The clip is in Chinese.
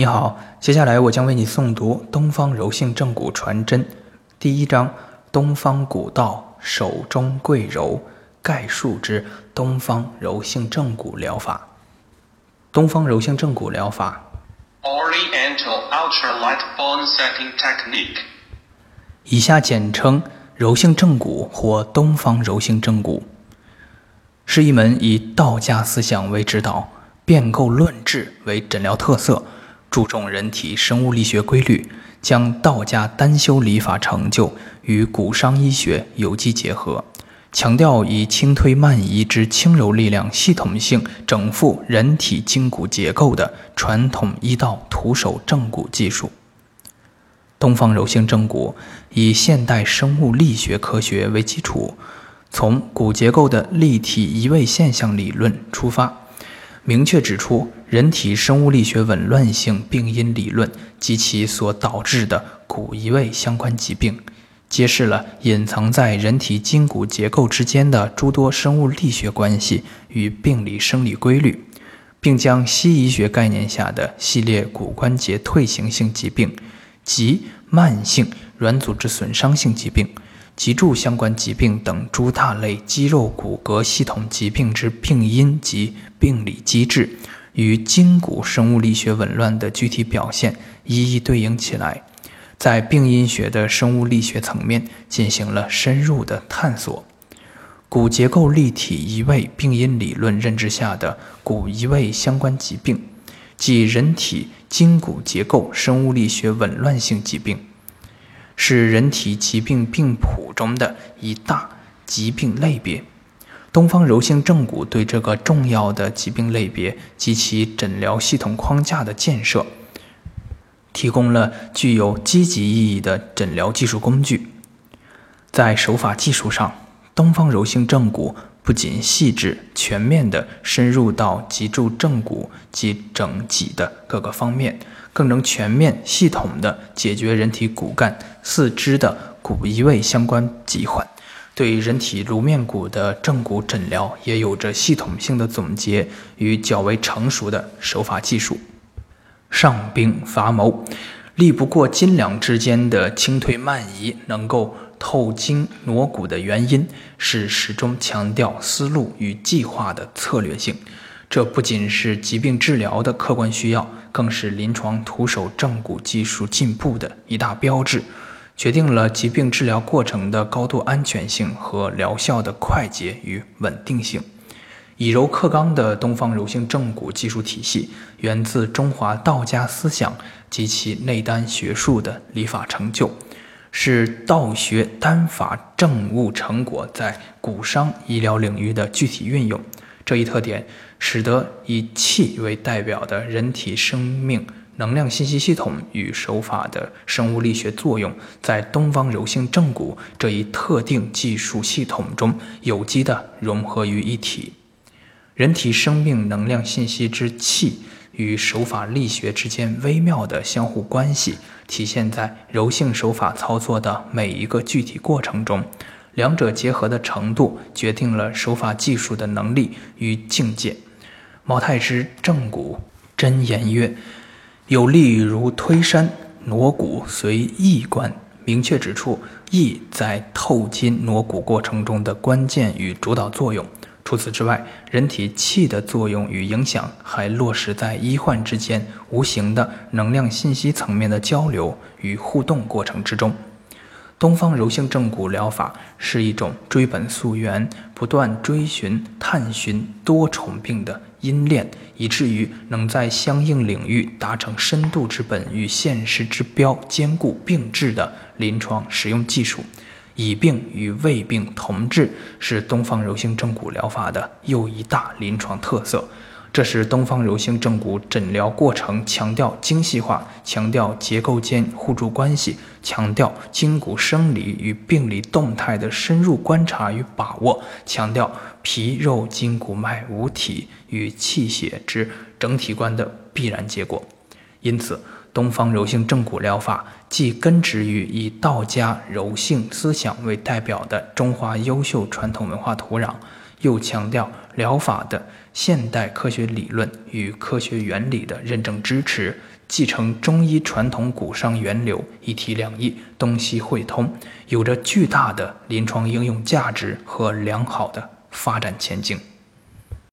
你好，接下来我将为你诵读《东方柔性正骨传真》第一章：东方古道手中贵柔概述之东方柔性正骨疗法。东方柔性正骨疗法 Oriental Ultralight Bone Setting Technique 以下简称柔性正骨或东方柔性正骨，是一门以道家思想为指导、变构论治为诊疗特色。注重人体生物力学规律，将道家单修理法成就与骨伤医学有机结合，强调以轻推慢移之轻柔力量系统性整复人体筋骨结构的传统医道徒手正骨技术。东方柔性正骨以现代生物力学科学为基础，从骨结构的立体移位现象理论出发。明确指出人体生物力学紊乱性病因理论及其所导致的骨移位相关疾病，揭示了隐藏在人体筋骨结构之间的诸多生物力学关系与病理生理规律，并将西医学概念下的系列骨关节退行性疾病及慢性软组织损伤性疾病。脊柱相关疾病等诸大类肌肉骨骼系统疾病之病因及病理机制，与筋骨生物力学紊乱的具体表现一一对应起来，在病因学的生物力学层面进行了深入的探索。骨结构立体移位病因理论认知下的骨移位相关疾病，即人体筋骨结构生物力学紊乱性疾病。是人体疾病病谱中的一大疾病类别。东方柔性正骨对这个重要的疾病类别及其诊疗系统框架的建设，提供了具有积极意义的诊疗技术工具。在手法技术上，东方柔性正骨不仅细致全面地深入到脊柱正骨及整脊的各个方面。更能全面系统地解决人体骨干、四肢的骨移位相关疾患，对人体颅面骨的正骨诊疗也有着系统性的总结与较为成熟的手法技术。上兵伐谋，力不过斤两之间的轻推慢移能够透筋挪骨的原因，是始终强调思路与计划的策略性。这不仅是疾病治疗的客观需要，更是临床徒手正骨技术进步的一大标志，决定了疾病治疗过程的高度安全性和疗效的快捷与稳定性。以柔克刚的东方柔性正骨技术体系，源自中华道家思想及其内丹学术的理法成就，是道学丹法正悟成果在骨伤医疗领域的具体运用。这一特点使得以气为代表的人体生命能量信息系统与手法的生物力学作用，在东方柔性正骨这一特定技术系统中有机的融合于一体。人体生命能量信息之气与手法力学之间微妙的相互关系，体现在柔性手法操作的每一个具体过程中。两者结合的程度，决定了手法技术的能力与境界。毛太师正骨真言曰：“有力如推山，挪骨随意观。”明确指出意在透筋挪骨过程中的关键与主导作用。除此之外，人体气的作用与影响还落实在医患之间无形的能量信息层面的交流与互动过程之中。东方柔性正骨疗法是一种追本溯源、不断追寻、探寻多重病的因链，以至于能在相应领域达成深度之本与现实之标兼顾并治的临床实用技术。以病与未病同治，是东方柔性正骨疗法的又一大临床特色。这是东方柔性正骨诊疗过程强调精细化、强调结构间互助关系、强调筋骨生理与病理动态的深入观察与把握、强调皮肉筋骨脉五体与气血之整体观的必然结果。因此，东方柔性正骨疗法既根植于以道家柔性思想为代表的中华优秀传统文化土壤。又强调疗法的现代科学理论与科学原理的认证支持，继承中医传统骨伤源流，一体两翼，东西汇通，有着巨大的临床应用价值和良好的发展前景。